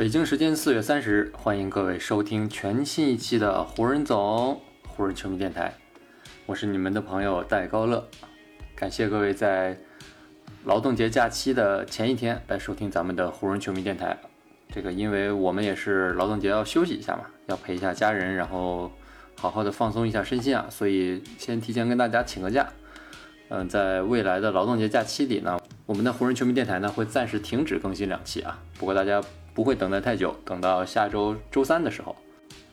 北京时间四月三十日，欢迎各位收听全新一期的湖人总湖人球迷电台，我是你们的朋友戴高乐，感谢各位在劳动节假期的前一天来收听咱们的湖人球迷电台。这个，因为我们也是劳动节要休息一下嘛，要陪一下家人，然后好好的放松一下身心啊，所以先提前跟大家请个假。嗯，在未来的劳动节假期里呢，我们的湖人球迷电台呢会暂时停止更新两期啊，不过大家。不会等待太久，等到下周周三的时候，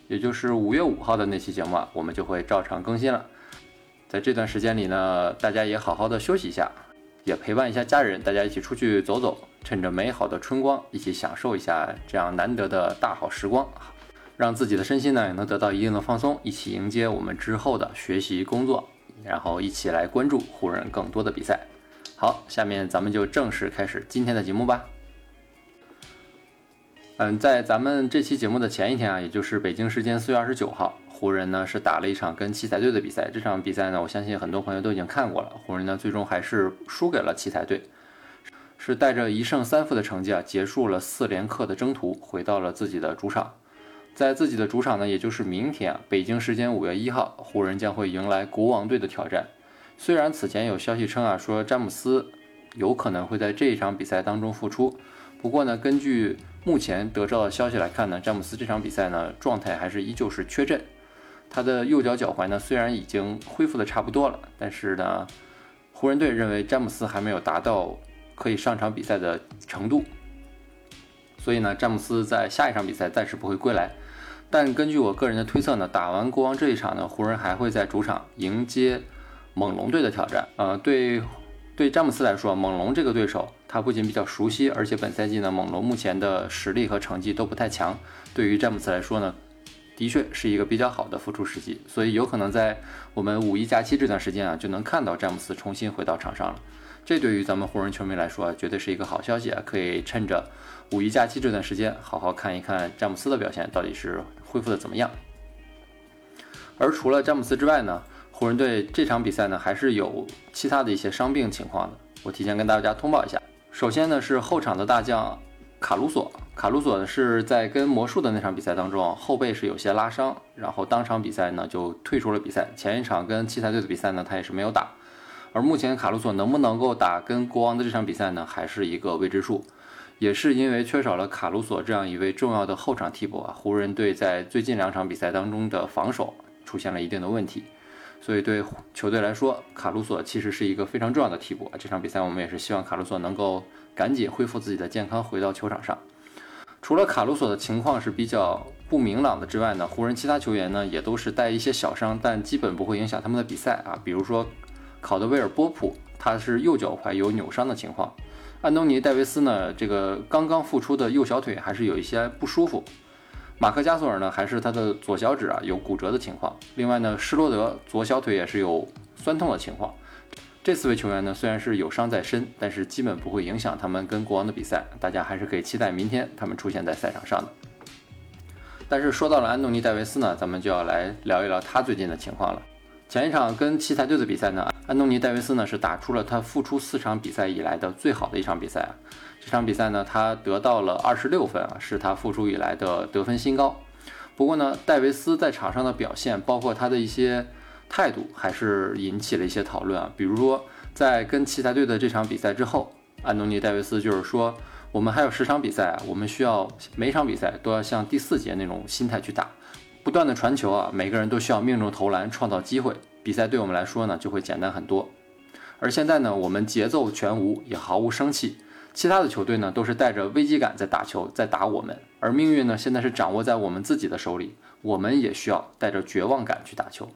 也就是五月五号的那期节目啊，我们就会照常更新了。在这段时间里呢，大家也好好的休息一下，也陪伴一下家人，大家一起出去走走，趁着美好的春光，一起享受一下这样难得的大好时光，让自己的身心呢也能得到一定的放松，一起迎接我们之后的学习工作，然后一起来关注湖人更多的比赛。好，下面咱们就正式开始今天的节目吧。嗯，在咱们这期节目的前一天啊，也就是北京时间四月二十九号，湖人呢是打了一场跟奇才队的比赛。这场比赛呢，我相信很多朋友都已经看过了。湖人呢最终还是输给了奇才队，是带着一胜三负的成绩啊，结束了四连客的征途，回到了自己的主场。在自己的主场呢，也就是明天啊，北京时间五月一号，湖人将会迎来国王队的挑战。虽然此前有消息称啊，说詹姆斯有可能会在这一场比赛当中复出。不过呢，根据目前得到的消息来看呢，詹姆斯这场比赛呢状态还是依旧是缺阵。他的右脚脚踝呢虽然已经恢复的差不多了，但是呢，湖人队认为詹姆斯还没有达到可以上场比赛的程度，所以呢，詹姆斯在下一场比赛暂时不会归来。但根据我个人的推测呢，打完国王这一场呢，湖人还会在主场迎接猛龙队的挑战。呃，对。对詹姆斯来说，猛龙这个对手，他不仅比较熟悉，而且本赛季呢，猛龙目前的实力和成绩都不太强。对于詹姆斯来说呢，的确是一个比较好的复出时机，所以有可能在我们五一假期这段时间啊，就能看到詹姆斯重新回到场上了。这对于咱们湖人球迷来说，绝对是一个好消息啊！可以趁着五一假期这段时间，好好看一看詹姆斯的表现到底是恢复的怎么样。而除了詹姆斯之外呢？湖人队这场比赛呢，还是有其他的一些伤病情况的。我提前跟大家通报一下。首先呢，是后场的大将卡鲁索。卡鲁索呢是在跟魔术的那场比赛当中，后背是有些拉伤，然后当场比赛呢就退出了比赛。前一场跟奇才队的比赛呢，他也是没有打。而目前卡鲁索能不能够打跟国王的这场比赛呢，还是一个未知数。也是因为缺少了卡鲁索这样一位重要的后场替补啊，湖人队在最近两场比赛当中的防守出现了一定的问题。所以对球队来说，卡鲁索其实是一个非常重要的替补啊。这场比赛我们也是希望卡鲁索能够赶紧恢复自己的健康，回到球场上。除了卡鲁索的情况是比较不明朗的之外呢，湖人其他球员呢也都是带一些小伤，但基本不会影响他们的比赛啊。比如说考德威尔波普，他是右脚踝有扭伤的情况；安东尼戴维斯呢，这个刚刚复出的右小腿还是有一些不舒服。马克加索尔呢，还是他的左小指啊有骨折的情况。另外呢，施罗德左小腿也是有酸痛的情况。这四位球员呢，虽然是有伤在身，但是基本不会影响他们跟国王的比赛。大家还是可以期待明天他们出现在赛场上的。但是说到了安东尼戴维斯呢，咱们就要来聊一聊他最近的情况了。前一场跟奇才队的比赛呢，安东尼戴维斯呢是打出了他复出四场比赛以来的最好的一场比赛啊。这场比赛呢，他得到了二十六分啊，是他复出以来的得分新高。不过呢，戴维斯在场上的表现，包括他的一些态度，还是引起了一些讨论啊。比如说，在跟奇才队的这场比赛之后，安东尼戴维斯就是说，我们还有十场比赛啊，我们需要每场比赛都要像第四节那种心态去打，不断的传球啊，每个人都需要命中投篮，创造机会，比赛对我们来说呢就会简单很多。而现在呢，我们节奏全无，也毫无生气。其他的球队呢，都是带着危机感在打球，在打我们，而命运呢，现在是掌握在我们自己的手里，我们也需要带着绝望感去打球。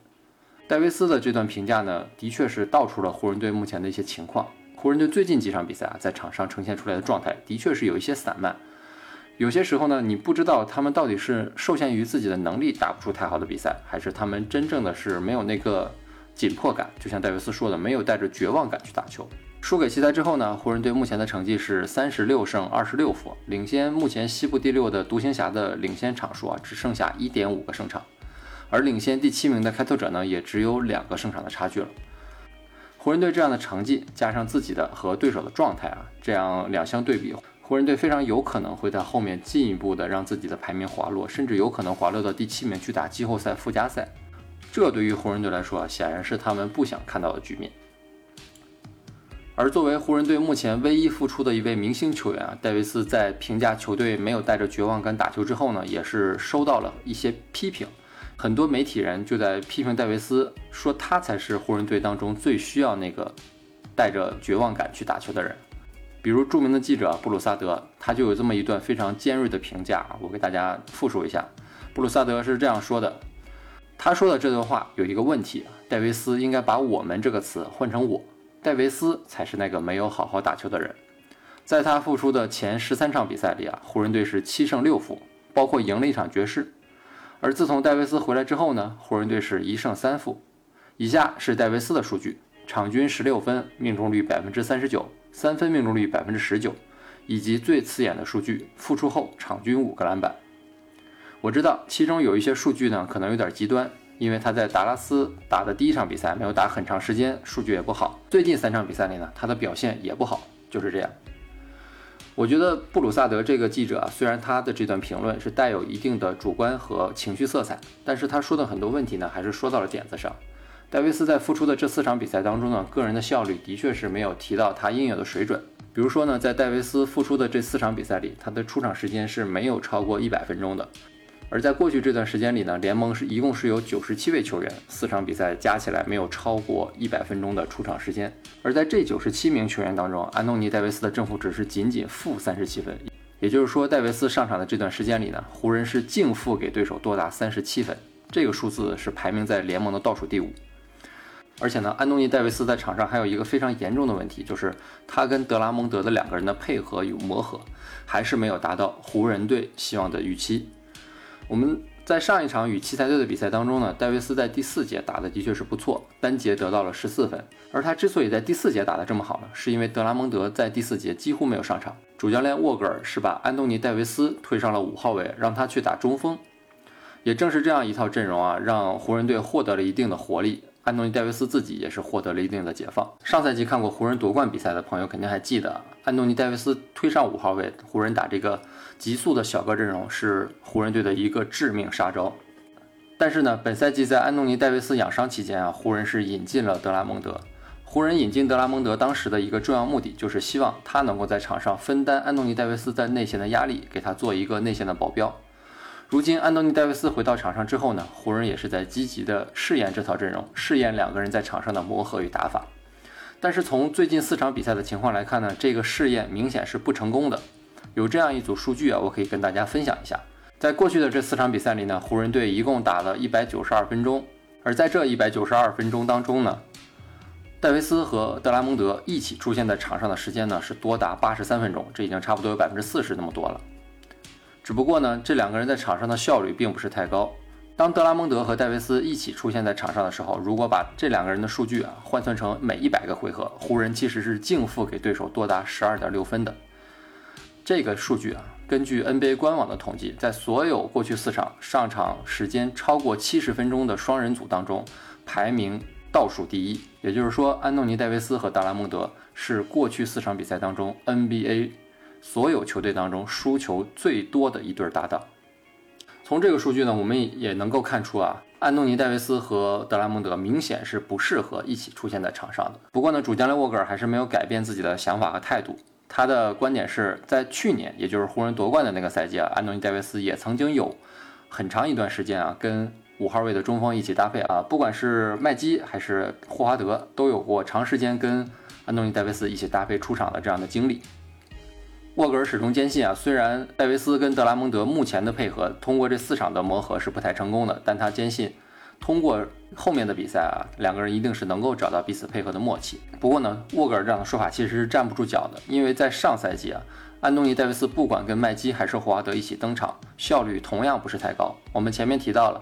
戴维斯的这段评价呢，的确是道出了湖人队目前的一些情况。湖人队最近几场比赛啊，在场上呈现出来的状态，的确是有一些散漫，有些时候呢，你不知道他们到底是受限于自己的能力打不出太好的比赛，还是他们真正的是没有那个紧迫感。就像戴维斯说的，没有带着绝望感去打球。输给奇才之后呢，湖人队目前的成绩是三十六胜二十六负，领先目前西部第六的独行侠的领先场数啊，只剩下一点五个胜场，而领先第七名的开拓者呢，也只有两个胜场的差距了。湖人队这样的成绩，加上自己的和对手的状态啊，这样两相对比，湖人队非常有可能会在后面进一步的让自己的排名滑落，甚至有可能滑落到第七名去打季后赛附加赛。这对于湖人队来说啊，显然是他们不想看到的局面。而作为湖人队目前唯一复出的一位明星球员啊，戴维斯在评价球队没有带着绝望感打球之后呢，也是收到了一些批评。很多媒体人就在批评戴维斯，说他才是湖人队当中最需要那个带着绝望感去打球的人。比如著名的记者布鲁萨德，他就有这么一段非常尖锐的评价，我给大家复述一下。布鲁萨德是这样说的，他说的这段话有一个问题，戴维斯应该把“我们”这个词换成“我”。戴维斯才是那个没有好好打球的人。在他复出的前十三场比赛里啊，湖人队是七胜六负，包括赢了一场爵士。而自从戴维斯回来之后呢，湖人队是一胜三负。以下是戴维斯的数据：场均十六分，命中率百分之三十九，三分命中率百分之十九，以及最刺眼的数据，复出后场均五个篮板。我知道其中有一些数据呢，可能有点极端。因为他在达拉斯打的第一场比赛没有打很长时间，数据也不好。最近三场比赛里呢，他的表现也不好，就是这样。我觉得布鲁萨德这个记者啊，虽然他的这段评论是带有一定的主观和情绪色彩，但是他说的很多问题呢，还是说到了点子上。戴维斯在复出的这四场比赛当中呢，个人的效率的确是没有提到他应有的水准。比如说呢，在戴维斯复出的这四场比赛里，他的出场时间是没有超过一百分钟的。而在过去这段时间里呢，联盟是一共是有九十七位球员，四场比赛加起来没有超过一百分钟的出场时间。而在这九十七名球员当中，安东尼·戴维斯的正负值是仅仅负三十七分，也就是说，戴维斯上场的这段时间里呢，湖人是净负给对手多达三十七分，这个数字是排名在联盟的倒数第五。而且呢，安东尼·戴维斯在场上还有一个非常严重的问题，就是他跟德拉蒙德的两个人的配合与磨合，还是没有达到湖人队希望的预期。我们在上一场与奇才队的比赛当中呢，戴维斯在第四节打的的确是不错，单节得到了十四分。而他之所以在第四节打的这么好呢，是因为德拉蒙德在第四节几乎没有上场，主教练沃格尔是把安东尼·戴维斯推上了五号位，让他去打中锋。也正是这样一套阵容啊，让湖人队获得了一定的活力。安东尼·戴维斯自己也是获得了一定的解放。上赛季看过湖人夺冠比赛的朋友肯定还记得，安东尼·戴维斯推上五号位，湖人打这个急速的小个阵容是湖人队的一个致命杀招。但是呢，本赛季在安东尼·戴维斯养伤期间啊，湖人是引进了德拉蒙德。湖人引进德拉蒙德当时的一个重要目的就是希望他能够在场上分担安东尼·戴维斯在内线的压力，给他做一个内线的保镖。如今，安东尼·戴维斯回到场上之后呢，湖人也是在积极的试验这套阵容，试验两个人在场上的磨合与打法。但是从最近四场比赛的情况来看呢，这个试验明显是不成功的。有这样一组数据啊，我可以跟大家分享一下。在过去的这四场比赛里呢，湖人队一共打了一百九十二分钟，而在这一百九十二分钟当中呢，戴维斯和德拉蒙德一起出现在场上的时间呢是多达八十三分钟，这已经差不多有百分之四十那么多了。只不过呢，这两个人在场上的效率并不是太高。当德拉蒙德和戴维斯一起出现在场上的时候，如果把这两个人的数据啊换算成每一百个回合，湖人其实是净负给对手多达十二点六分的。这个数据啊，根据 NBA 官网的统计，在所有过去四场上场时间超过七十分钟的双人组当中，排名倒数第一。也就是说，安东尼·戴维斯和德拉蒙德是过去四场比赛当中 NBA。所有球队当中输球最多的一对搭档。从这个数据呢，我们也能够看出啊，安东尼·戴维斯和德拉蒙德明显是不适合一起出现在场上的。不过呢，主教练沃格尔还是没有改变自己的想法和态度。他的观点是在去年，也就是湖人夺冠的那个赛季啊，安东尼·戴维斯也曾经有很长一段时间啊，跟五号位的中锋一起搭配啊，不管是麦基还是霍华德，都有过长时间跟安东尼·戴维斯一起搭配出场的这样的经历。沃格尔始终坚信啊，虽然戴维斯跟德拉蒙德目前的配合通过这四场的磨合是不太成功的，但他坚信通过后面的比赛啊，两个人一定是能够找到彼此配合的默契。不过呢，沃格尔这样的说法其实是站不住脚的，因为在上赛季啊，安东尼戴维斯不管跟麦基还是霍华德一起登场，效率同样不是太高。我们前面提到了，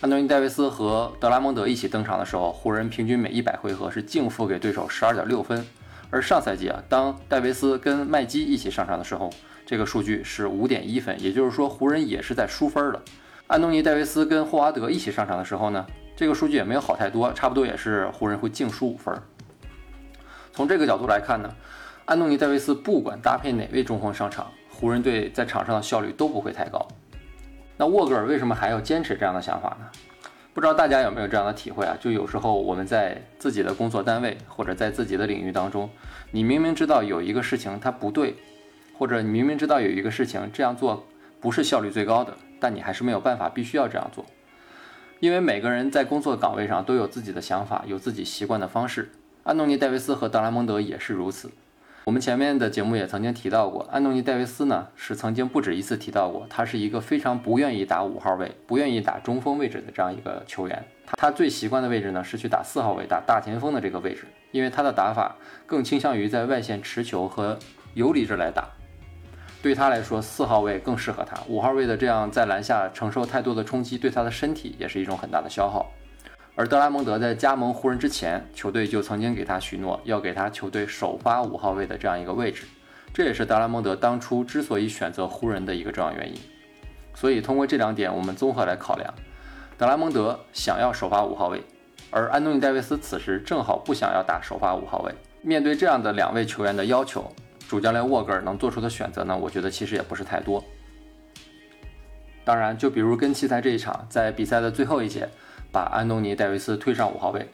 安东尼戴维斯和德拉蒙德一起登场的时候，湖人平均每一百回合是净负给对手十二点六分。而上赛季啊，当戴维斯跟麦基一起上场的时候，这个数据是五点一分，也就是说湖人也是在输分的。安东尼戴维斯跟霍华德一起上场的时候呢，这个数据也没有好太多，差不多也是湖人会净输五分。从这个角度来看呢，安东尼戴维斯不管搭配哪位中锋上场，湖人队在场上的效率都不会太高。那沃格尔为什么还要坚持这样的想法呢？不知道大家有没有这样的体会啊？就有时候我们在自己的工作单位或者在自己的领域当中，你明明知道有一个事情它不对，或者你明明知道有一个事情这样做不是效率最高的，但你还是没有办法，必须要这样做。因为每个人在工作岗位上都有自己的想法，有自己习惯的方式。安东尼·戴维斯和德拉蒙德也是如此。我们前面的节目也曾经提到过，安东尼·戴维斯呢是曾经不止一次提到过，他是一个非常不愿意打五号位、不愿意打中锋位置的这样一个球员。他最习惯的位置呢是去打四号位、打大前锋的这个位置，因为他的打法更倾向于在外线持球和游离着来打。对他来说，四号位更适合他，五号位的这样在篮下承受太多的冲击，对他的身体也是一种很大的消耗。而德拉蒙德在加盟湖人之前，球队就曾经给他许诺要给他球队首发五号位的这样一个位置，这也是德拉蒙德当初之所以选择湖人的一个重要原因。所以通过这两点，我们综合来考量，德拉蒙德想要首发五号位，而安东尼戴维斯此时正好不想要打首发五号位。面对这样的两位球员的要求，主教练沃格尔能做出的选择呢？我觉得其实也不是太多。当然，就比如跟奇才这一场，在比赛的最后一节。把安东尼·戴维斯推上五号位，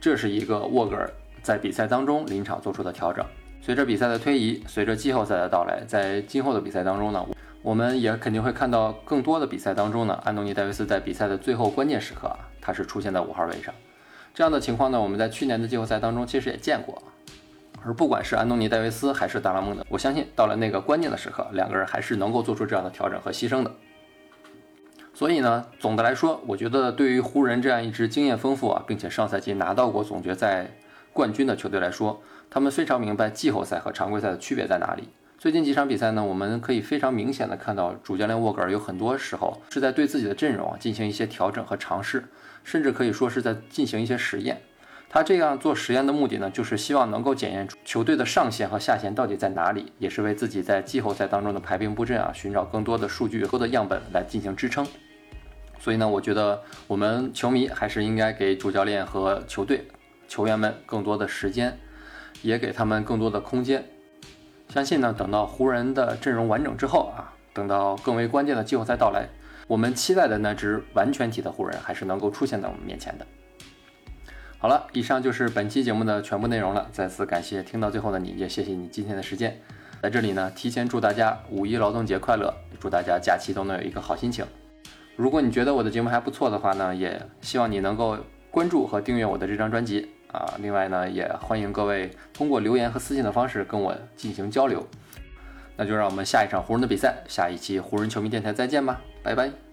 这是一个沃格尔在比赛当中临场做出的调整。随着比赛的推移，随着季后赛的到来，在今后的比赛当中呢，我们也肯定会看到更多的比赛当中呢，安东尼·戴维斯在比赛的最后关键时刻啊，他是出现在五号位上。这样的情况呢，我们在去年的季后赛当中其实也见过。而不管是安东尼·戴维斯还是达拉蒙德，我相信到了那个关键的时刻，两个人还是能够做出这样的调整和牺牲的。所以呢，总的来说，我觉得对于湖人这样一支经验丰富啊，并且上赛季拿到过总决赛冠军的球队来说，他们非常明白季后赛和常规赛的区别在哪里。最近几场比赛呢，我们可以非常明显的看到，主教练沃格尔有很多时候是在对自己的阵容啊进行一些调整和尝试，甚至可以说是在进行一些实验。他这样做实验的目的呢，就是希望能够检验出球队的上限和下限到底在哪里，也是为自己在季后赛当中的排兵布阵啊，寻找更多的数据和的样本来进行支撑。所以呢，我觉得我们球迷还是应该给主教练和球队球员们更多的时间，也给他们更多的空间。相信呢，等到湖人的阵容完整之后啊，等到更为关键的季后赛到来，我们期待的那支完全体的湖人还是能够出现在我们面前的。好了，以上就是本期节目的全部内容了。再次感谢听到最后的你，也谢谢你今天的时间。在这里呢，提前祝大家五一劳动节快乐，祝大家假期都能有一个好心情。如果你觉得我的节目还不错的话呢，也希望你能够关注和订阅我的这张专辑啊。另外呢，也欢迎各位通过留言和私信的方式跟我进行交流。那就让我们下一场湖人的比赛，下一期湖人球迷电台再见吧，拜拜。